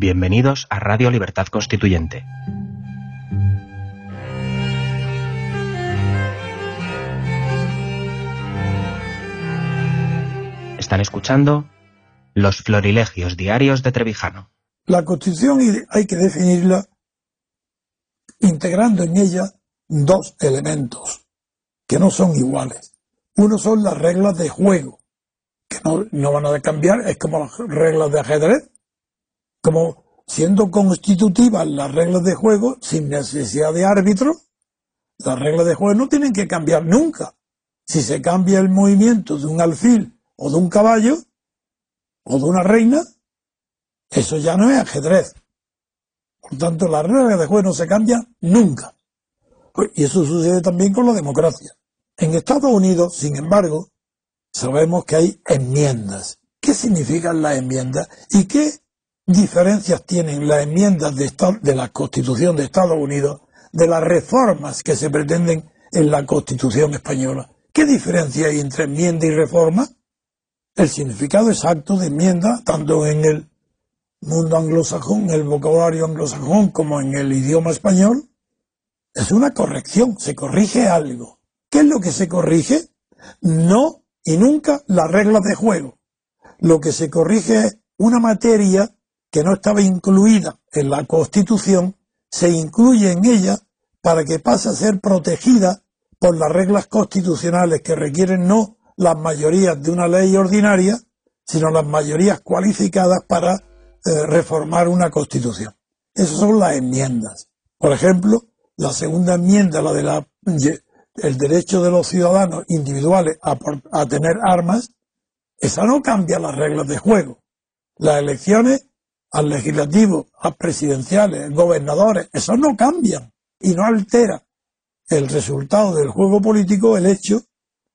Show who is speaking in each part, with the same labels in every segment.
Speaker 1: Bienvenidos a Radio Libertad Constituyente. Están escuchando Los Florilegios Diarios de Trevijano.
Speaker 2: La Constitución hay que definirla integrando en ella dos elementos que no son iguales. Uno son las reglas de juego, que no, no van a cambiar, es como las reglas de ajedrez, como siendo constitutivas las reglas de juego, sin necesidad de árbitro, las reglas de juego no tienen que cambiar nunca. Si se cambia el movimiento de un alfil o de un caballo o de una reina, eso ya no es ajedrez. Por tanto, las reglas de juego no se cambian nunca. Y eso sucede también con la democracia. En Estados Unidos, sin embargo, sabemos que hay enmiendas. ¿Qué significan las enmiendas? ¿Y qué diferencias tienen las enmiendas de, de la Constitución de Estados Unidos de las reformas que se pretenden en la Constitución española? ¿Qué diferencia hay entre enmienda y reforma? El significado exacto de enmienda, tanto en el mundo anglosajón, en el vocabulario anglosajón, como en el idioma español, es una corrección, se corrige algo. ¿Qué es lo que se corrige? No y nunca las reglas de juego. Lo que se corrige es una materia que no estaba incluida en la Constitución, se incluye en ella para que pase a ser protegida por las reglas constitucionales que requieren no las mayorías de una ley ordinaria, sino las mayorías cualificadas para eh, reformar una constitución. Esas son las enmiendas. Por ejemplo, la segunda enmienda, la de la, el derecho de los ciudadanos individuales a, a tener armas, esa no cambia las reglas de juego. Las elecciones al legislativo, a presidenciales, gobernadores, eso no cambian y no altera el resultado del juego político el hecho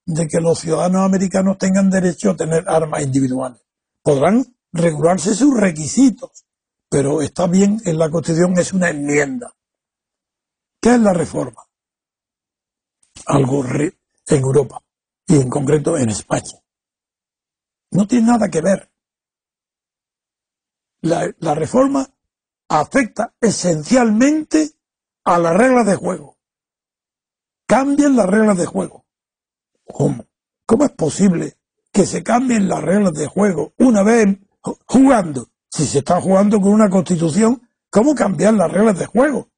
Speaker 2: de que los ciudadanos americanos tengan derecho a tener armas individuales. Podrán regularse sus requisitos, pero está bien en la Constitución, es una enmienda. ¿Qué es la reforma? Algo en Europa y en concreto en España. No tiene nada que ver la, reforma afecta esencialmente a las reglas de juego. Cambian las reglas de juego. ¿Cómo? ¿Cómo es posible que se cambien las reglas de juego una vez jugando? Si se está jugando con una constitución, ¿cómo cambiar las reglas de juego?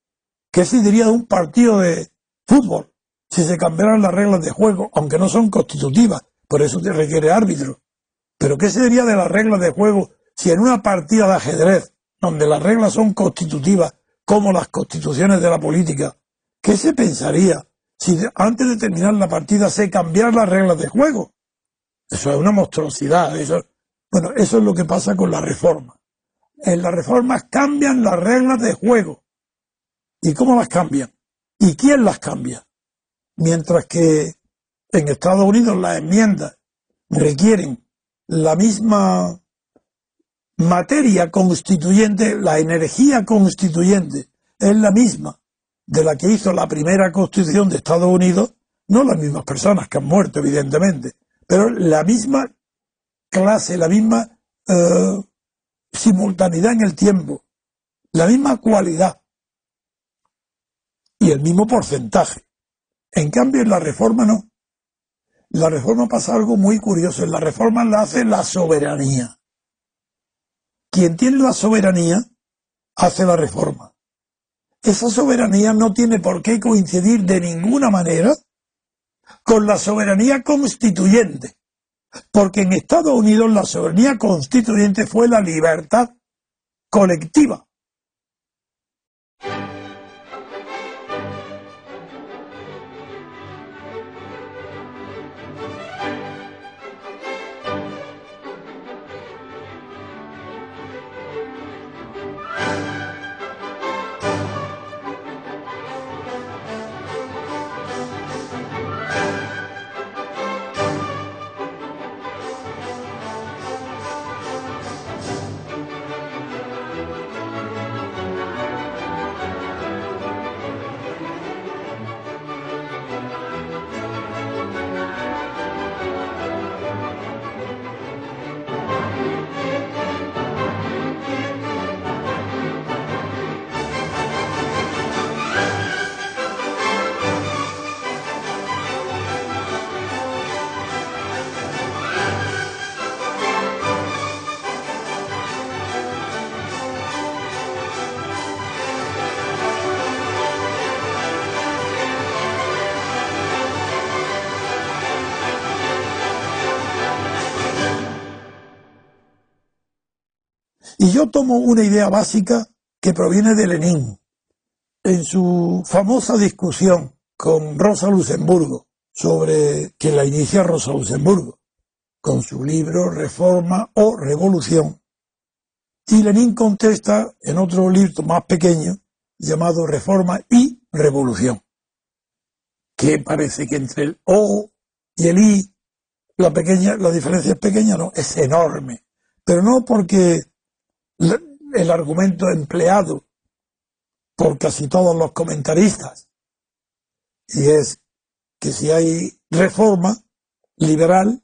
Speaker 2: ¿Qué se diría de un partido de fútbol si se cambiaran las reglas de juego, aunque no son constitutivas? Por eso requiere árbitro. Pero ¿qué se diría de las reglas de juego si en una partida de ajedrez, donde las reglas son constitutivas, como las constituciones de la política, ¿qué se pensaría si antes de terminar la partida se cambiaran las reglas de juego? Eso es una monstruosidad. Eso, bueno, eso es lo que pasa con la reforma. En las reformas cambian las reglas de juego. ¿Y cómo las cambian? ¿Y quién las cambia? Mientras que en Estados Unidos las enmiendas requieren la misma materia constituyente, la energía constituyente, es la misma de la que hizo la primera constitución de Estados Unidos, no las mismas personas que han muerto, evidentemente, pero la misma clase, la misma eh, simultaneidad en el tiempo, la misma cualidad y el mismo porcentaje. En cambio, en la reforma no. La reforma pasa algo muy curioso. En la reforma la hace la soberanía quien tiene la soberanía hace la reforma. Esa soberanía no tiene por qué coincidir de ninguna manera con la soberanía constituyente, porque en Estados Unidos la soberanía constituyente fue la libertad colectiva. Yo tomo una idea básica que proviene de Lenin, en su famosa discusión con Rosa Luxemburgo, sobre que la inicia Rosa Luxemburgo, con su libro Reforma o Revolución. Y Lenin contesta en otro libro más pequeño, llamado Reforma y Revolución, que parece que entre el O y el I la pequeña, la diferencia es pequeña, no, es enorme. Pero no porque el argumento empleado por casi todos los comentaristas, y es que si hay reforma liberal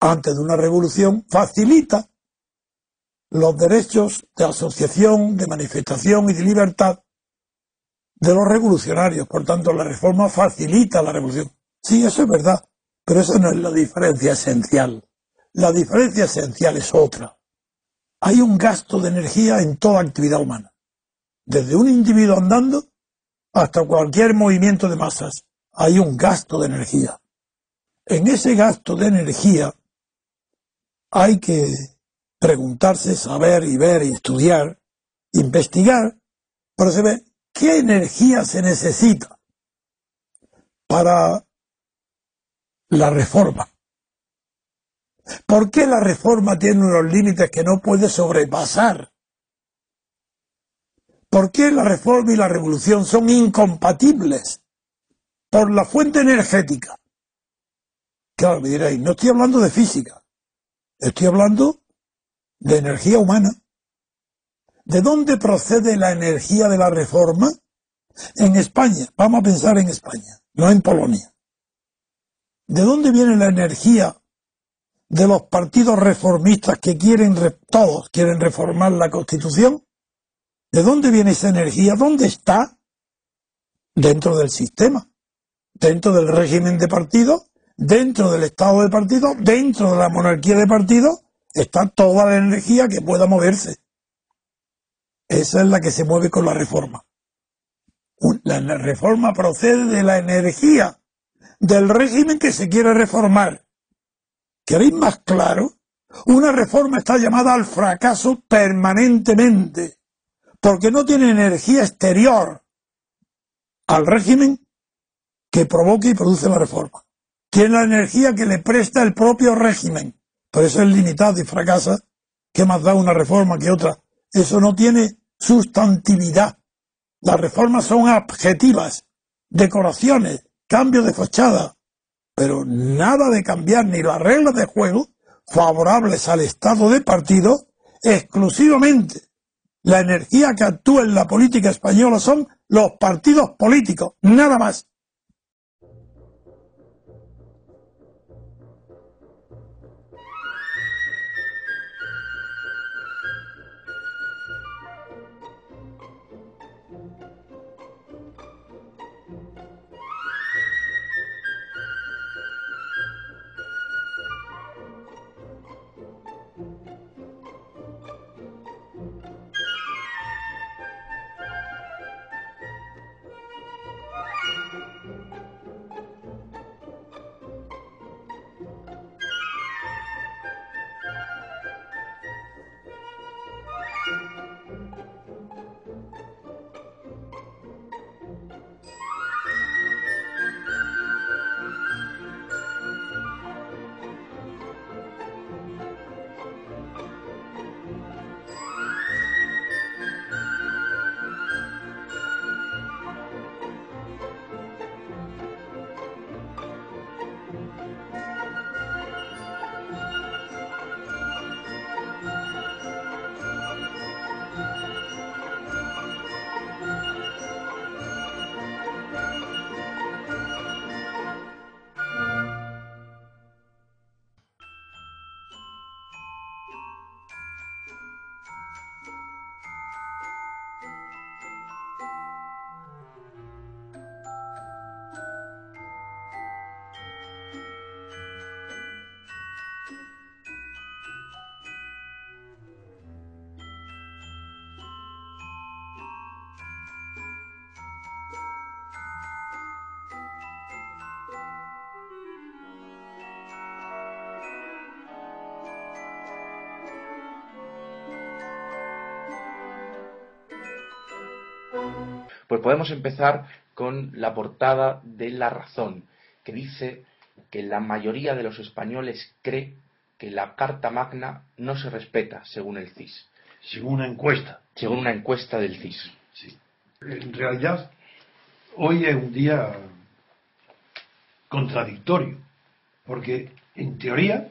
Speaker 2: antes de una revolución, facilita los derechos de asociación, de manifestación y de libertad de los revolucionarios. Por tanto, la reforma facilita la revolución. Sí, eso es verdad. Pero esa no es la diferencia esencial. La diferencia esencial es otra. Hay un gasto de energía en toda actividad humana. Desde un individuo andando hasta cualquier movimiento de masas. Hay un gasto de energía. En ese gasto de energía hay que preguntarse, saber y ver, estudiar, investigar, para saber qué energía se necesita para la reforma. ¿Por qué la reforma tiene unos límites que no puede sobrepasar? ¿Por qué la reforma y la revolución son incompatibles? Por la fuente energética. Claro, me diréis, no estoy hablando de física, estoy hablando de energía humana. ¿De dónde procede la energía de la reforma? En España, vamos a pensar en España, no en Polonia. ¿De dónde viene la energía de los partidos reformistas que quieren, todos quieren reformar la Constitución? ¿De dónde viene esa energía? ¿Dónde está? Dentro del sistema, dentro del régimen de partido, dentro del estado de partido, dentro de la monarquía de partido, está toda la energía que pueda moverse. Esa es la que se mueve con la reforma. La reforma procede de la energía del régimen que se quiere reformar. ¿Queréis más claro? Una reforma está llamada al fracaso permanentemente, porque no tiene energía exterior al régimen que provoque y produce la reforma. Tiene la energía que le presta el propio régimen. Por eso es limitado y fracasa. ¿Qué más da una reforma que otra? Eso no tiene sustantividad. Las reformas son objetivas, decoraciones, cambio de fachada, pero nada de cambiar ni las reglas de juego favorables al estado de partido, exclusivamente la energía que actúa en la política española son los partidos políticos, nada más.
Speaker 3: Pues podemos empezar con la portada de La Razón, que dice que la mayoría de los españoles cree que la Carta Magna no se respeta según el CIS.
Speaker 4: Según una encuesta.
Speaker 3: Según una encuesta del CIS.
Speaker 4: Sí. En realidad, hoy es un día contradictorio, porque en teoría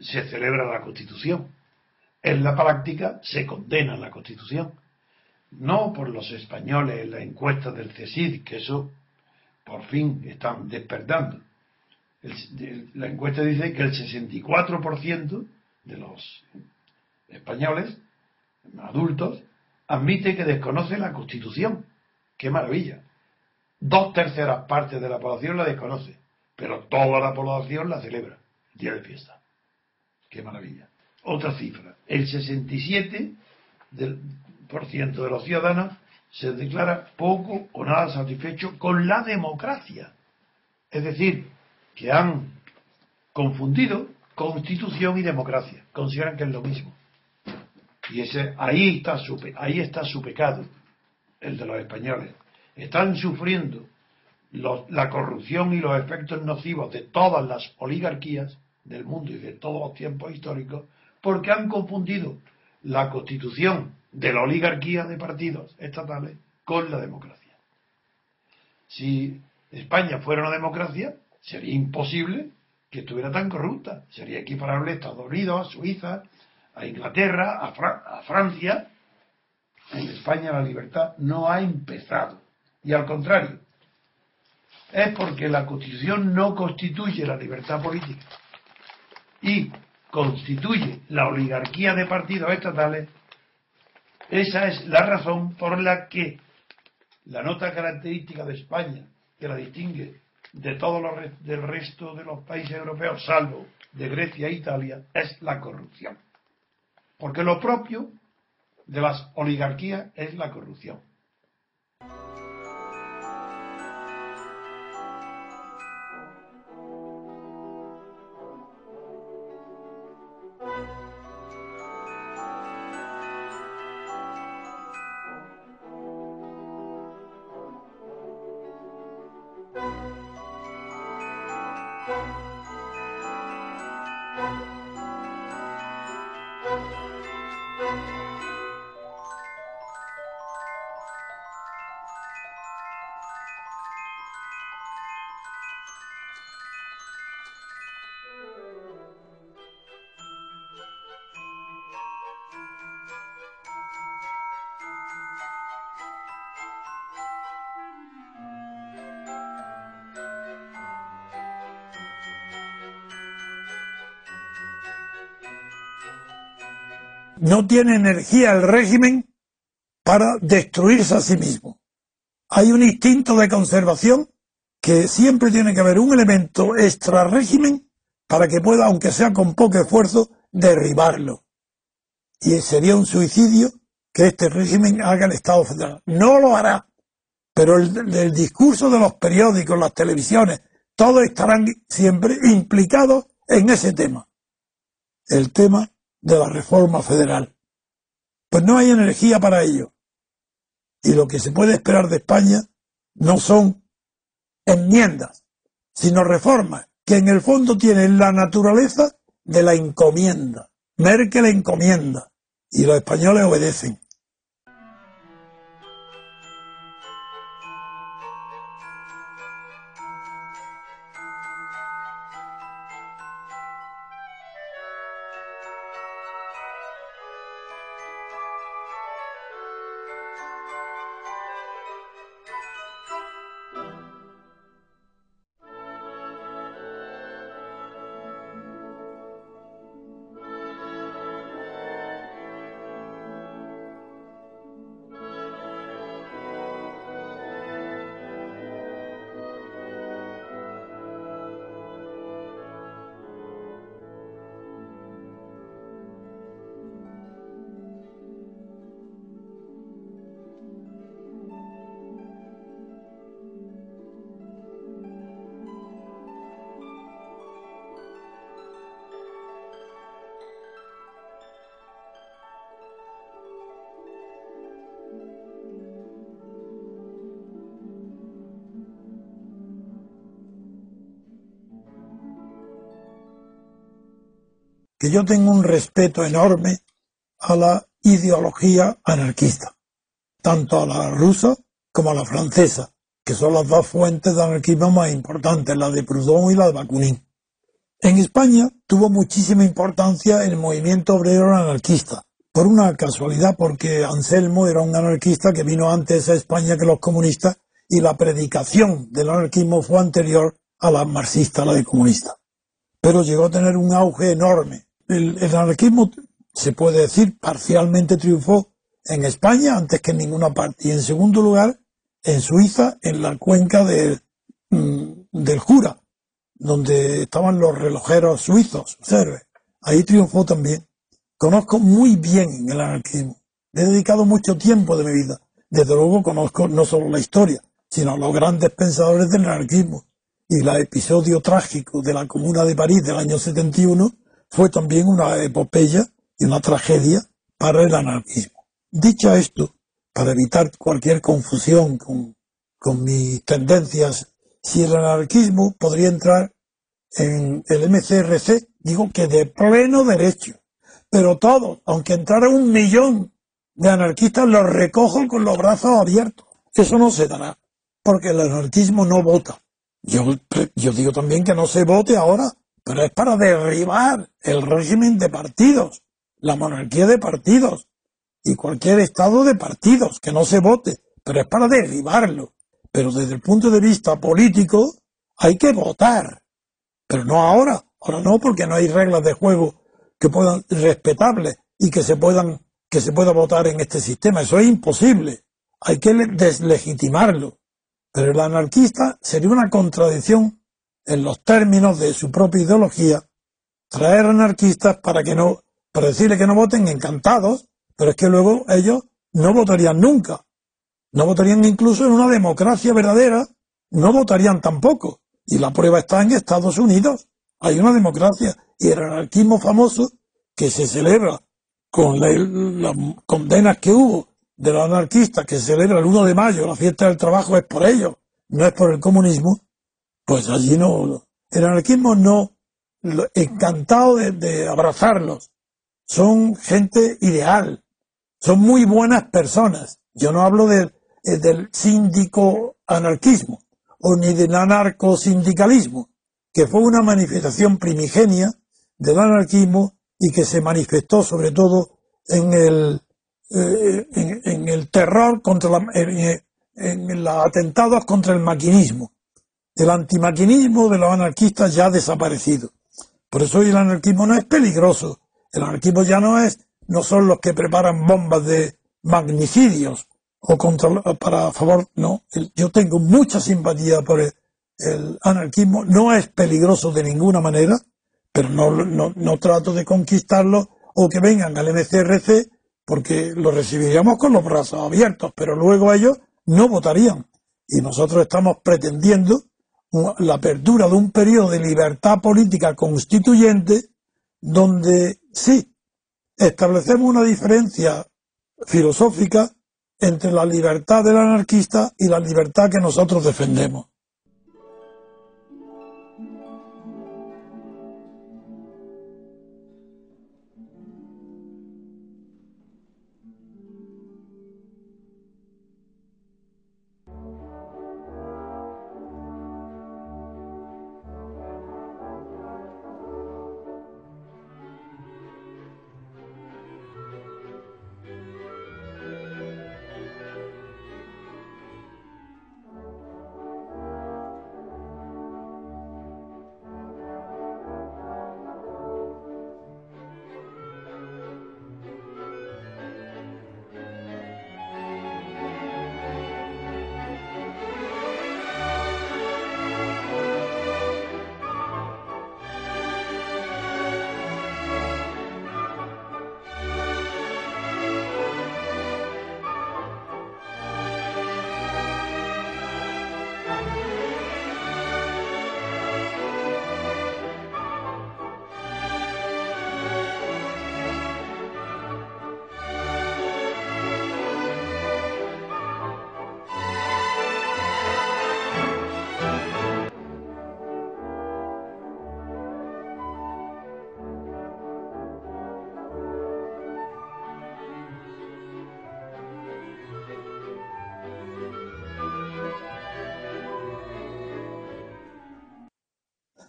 Speaker 4: se celebra la Constitución, en la práctica se condena la Constitución, no por los españoles en la encuesta del CESID, que eso por fin están despertando. la encuesta dice que el 64% de los españoles adultos admite que desconoce la Constitución. ¡Qué maravilla! Dos terceras partes de la población la desconoce, pero toda la población la celebra, día de fiesta. ¡Qué maravilla! Otra cifra, el 67% de los ciudadanos se declara poco o nada satisfecho con la democracia. Es decir, que han confundido constitución y democracia. Consideran que es lo mismo. Y ese, ahí, está su, ahí está su pecado, el de los españoles. Están sufriendo la corrupción y los efectos nocivos de todas las oligarquías del mundo y de todos los tiempos históricos porque han confundido la constitución de la oligarquía de partidos estatales con la democracia. Si España fuera una democracia, sería imposible que estuviera tan corrupta. Sería equiparable a Estados Unidos, a Suiza, a Inglaterra, a, Francia. En España la libertad no ha empezado. Y al contrario, es porque la Constitución no constituye la libertad política y constituye la oligarquía de partidos estatales, esa es la razón por la que la nota característica de España, que la distingue de todos los del resto de los países europeos, salvo de Grecia e Italia, es la corrupción. Porque lo propio de las oligarquías es la corrupción.
Speaker 2: No tiene energía el régimen para destruirse a sí mismo. Hay un instinto de conservación que siempre tiene que haber un elemento extra régimen para que pueda, aunque sea con poco esfuerzo, derribarlo. Y sería un suicidio que este régimen haga el Estado federal. No lo hará, pero el, el discurso de los periódicos, las televisiones, todos estarán siempre implicados en ese tema. El tema de la reforma federal. Pues no hay energía para ello. Y lo que se puede esperar de España no son enmiendas, sino reformas, que en el fondo tienen la naturaleza de la encomienda. Merkel encomienda y los españoles obedecen. Que yo tengo un respeto enorme a la ideología anarquista, tanto a la rusa como a la francesa, que son las dos fuentes de anarquismo más importantes, la de Proudhon y la de Bakunin. En España tuvo muchísima importancia el movimiento obrero anarquista, por una casualidad, porque Anselmo era un anarquista que vino antes a España que los comunistas y la predicación del anarquismo fue anterior a la marxista, la de comunista. Pero llegó a tener un auge enorme. El, anarquismo, se puede decir, parcialmente triunfó en España antes que en ninguna parte. Y en segundo lugar, en Suiza, en la cuenca mm, del Jura, donde estaban los relojeros suizos, observe. Ahí triunfó también. Conozco muy bien el anarquismo. he dedicado mucho tiempo de mi vida. Desde luego conozco no solo la historia, sino los grandes pensadores del anarquismo. Y el episodio trágico de la Comuna de París del año 71 fue también una epopeya y una tragedia para el anarquismo. Dicho esto, para evitar cualquier confusión con, mis tendencias, si el anarquismo podría entrar en el MCRC, digo que de pleno derecho. Pero todo, aunque entrara un millón de anarquistas, los recojo con los brazos abiertos. Eso no se dará porque el anarquismo no vota. Yo, yo digo también que no se vote ahora, pero es para derribar el régimen de partidos, la monarquía de partidos y cualquier estado de partidos, que no se vote, pero es para derribarlo. Pero desde el punto de vista político hay que votar, pero no ahora. Ahora no, porque no hay reglas de juego que puedan respetables y que se puedan que se pueda votar en este sistema. Eso es imposible. Hay que deslegitimarlo. Pero el anarquista sería una contradicción en los términos de su propia ideología traer anarquistas para que no, para decirle que no voten encantados, pero es que luego ellos no votarían nunca. No votarían incluso en una democracia verdadera, no votarían tampoco. Y la prueba está en Estados Unidos. Hay una democracia y el anarquismo famoso que se celebra con las condenas que hubo de los anarquistas que celebra el 1 de mayo, la fiesta del trabajo, es por ellos, no es por el comunismo, pues allí no. El anarquismo no, encantado de, abrazarlos. Son gente ideal, son muy buenas personas. Yo no hablo eh, del síndico anarquismo o ni del anarcosindicalismo, que fue una manifestación primigenia del anarquismo y que se manifestó sobre todo en el eh, en, el terror contra la, en, los atentados contra el maquinismo. El antimaquinismo de los anarquistas ya ha desaparecido. Por eso hoy el anarquismo no es peligroso. El anarquismo ya no es, no son los que preparan bombas de magnicidios o contra, para favor, no. Yo tengo mucha simpatía por el, el anarquismo. No es peligroso de ninguna manera, pero no, no, no trato de conquistarlo o que vengan al MCRC porque lo recibiríamos con los brazos abiertos, pero luego ellos no votarían. Y nosotros estamos pretendiendo la apertura de un periodo de libertad política constituyente donde sí, establecemos una diferencia filosófica entre la libertad del anarquista y la libertad que nosotros defendemos.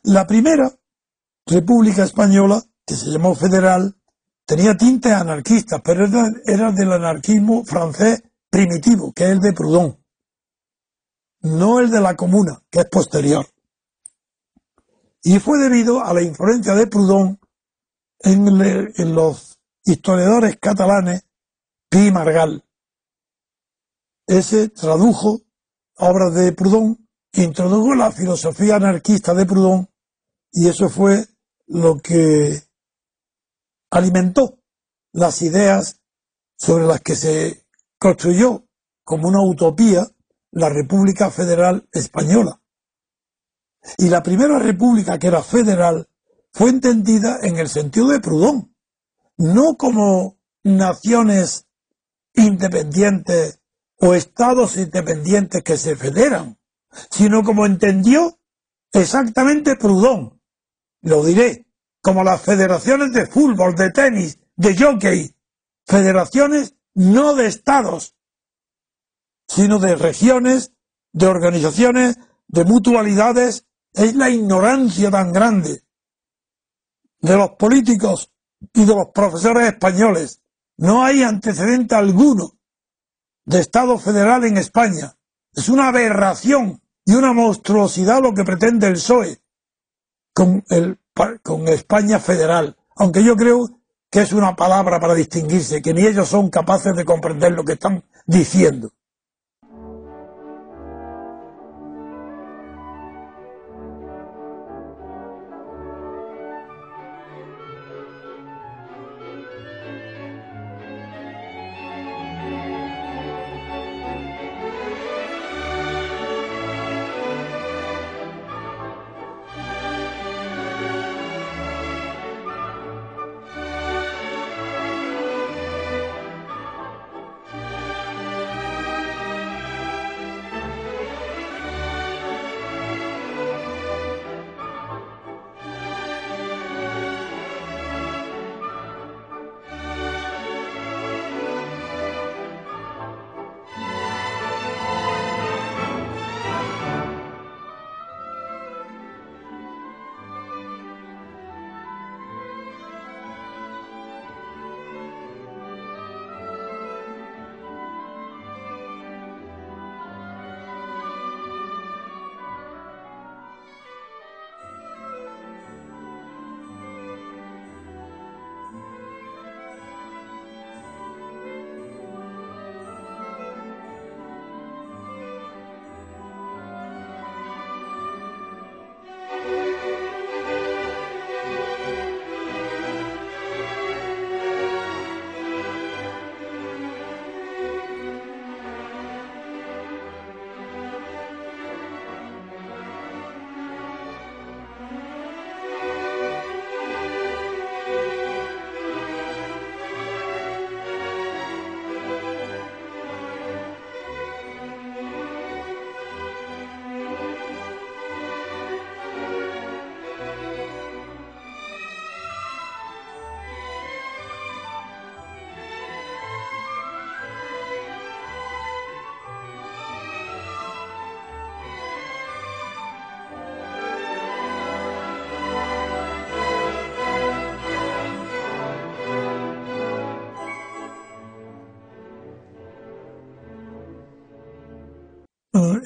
Speaker 2: La primera República Española, que se llamó federal, tenía tintes anarquistas, pero era, del anarquismo francés primitivo, que es el de Proudhon, no el de la comuna, que es posterior. Y fue debido a la influencia de Proudhon en, en los historiadores catalanes Pi Margal. Ese tradujo obras de Proudhon, introdujo la filosofía anarquista de Proudhon y eso fue lo que alimentó las ideas sobre las que se construyó como una utopía la República Federal Española. Y la primera república que era federal fue entendida en el sentido de Proudhon, no como naciones independientes o estados independientes que se federan, sino como entendió exactamente Proudhon. Lo diré, como las federaciones de fútbol, de tenis, de jockey, federaciones no de estados, sino de regiones, de organizaciones, de mutualidades. Es la ignorancia tan grande de los políticos y de los profesores españoles. No hay antecedente alguno de Estado federal en España. Es una aberración y una monstruosidad lo que pretende el PSOE con, el, con España federal. Aunque yo creo que es una palabra para distinguirse, que ni ellos son capaces de comprender lo que están diciendo.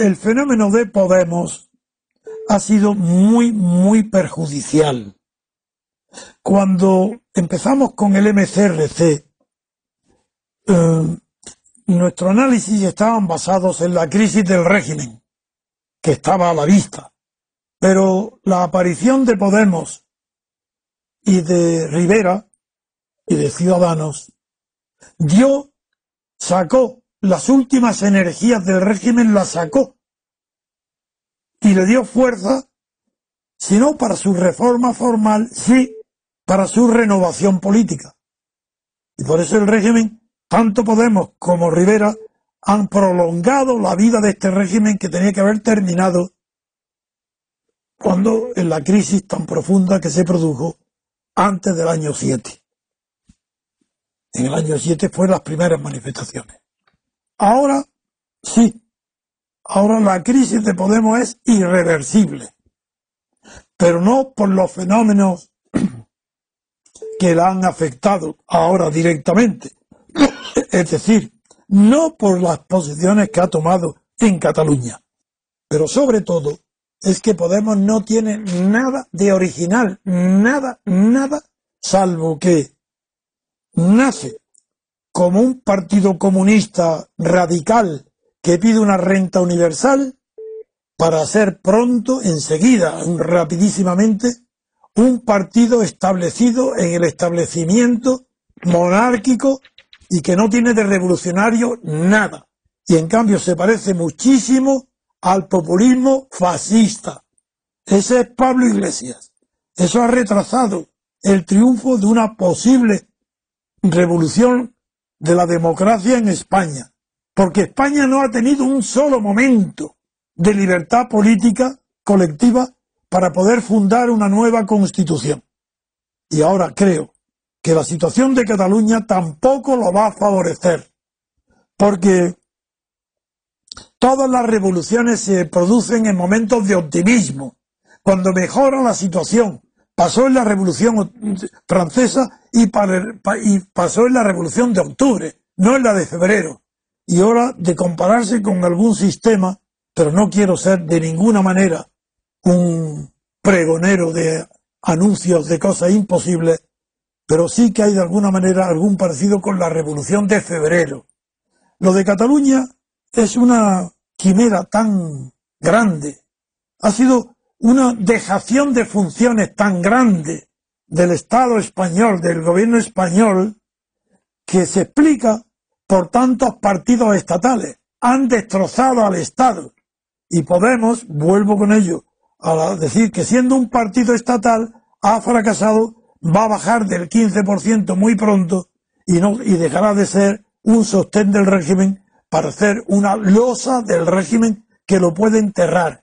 Speaker 2: El fenómeno de Podemos ha sido muy, muy perjudicial. Cuando empezamos con el MCRC, eh, nuestro análisis estaban basados en la crisis del régimen, que estaba a la vista. Pero la aparición de Podemos y de Rivera y de Ciudadanos dio, sacó las últimas energías del régimen las sacó y le dio fuerza, si no para su reforma formal, sí para su renovación política. Y por eso el régimen, tanto Podemos como Rivera, han prolongado la vida de este régimen que tenía que haber terminado cuando en la crisis tan profunda que se produjo antes del año 7. En el año 7 fueron las primeras manifestaciones. Ahora sí, ahora la crisis de Podemos es irreversible. pero no por los fenómenos que la han afectado ahora directamente. Es decir, no por las posiciones que ha tomado en Cataluña, pero sobre todo es que Podemos no tiene nada de original, nada, nada, salvo que nace como un partido comunista radical que pide una renta universal para ser pronto, enseguida, rapidísimamente, un partido establecido en el establecimiento monárquico y que no tiene de revolucionario nada. Y en cambio se parece muchísimo al populismo fascista. Ese es Pablo Iglesias. Eso ha retrasado el triunfo de una posible revolución de la democracia en España. Porque España no ha tenido un solo momento de libertad política colectiva para poder fundar una nueva constitución. Y ahora creo que la situación de Cataluña tampoco lo va a favorecer, porque todas las revoluciones se producen en momentos de optimismo, cuando mejora la situación. Pasó en la Revolución Francesa y, y pasó en la Revolución de Octubre, no en la de febrero. Y ahora de compararse con algún sistema, pero no quiero ser de ninguna manera un pregonero de anuncios de cosas imposibles, pero sí que hay de alguna manera algún parecido con la revolución de febrero. Lo de Cataluña es una quimera tan grande, ha sido una dejación de funciones tan grande del Estado español, del gobierno español, que se explica por tantos partidos estatales. Han destrozado al Estado. Y Podemos, vuelvo con ello, a decir que siendo un partido estatal ha fracasado, va a bajar del 15% muy pronto y, no, y dejará de ser un sostén del régimen para ser una losa del régimen que lo puede enterrar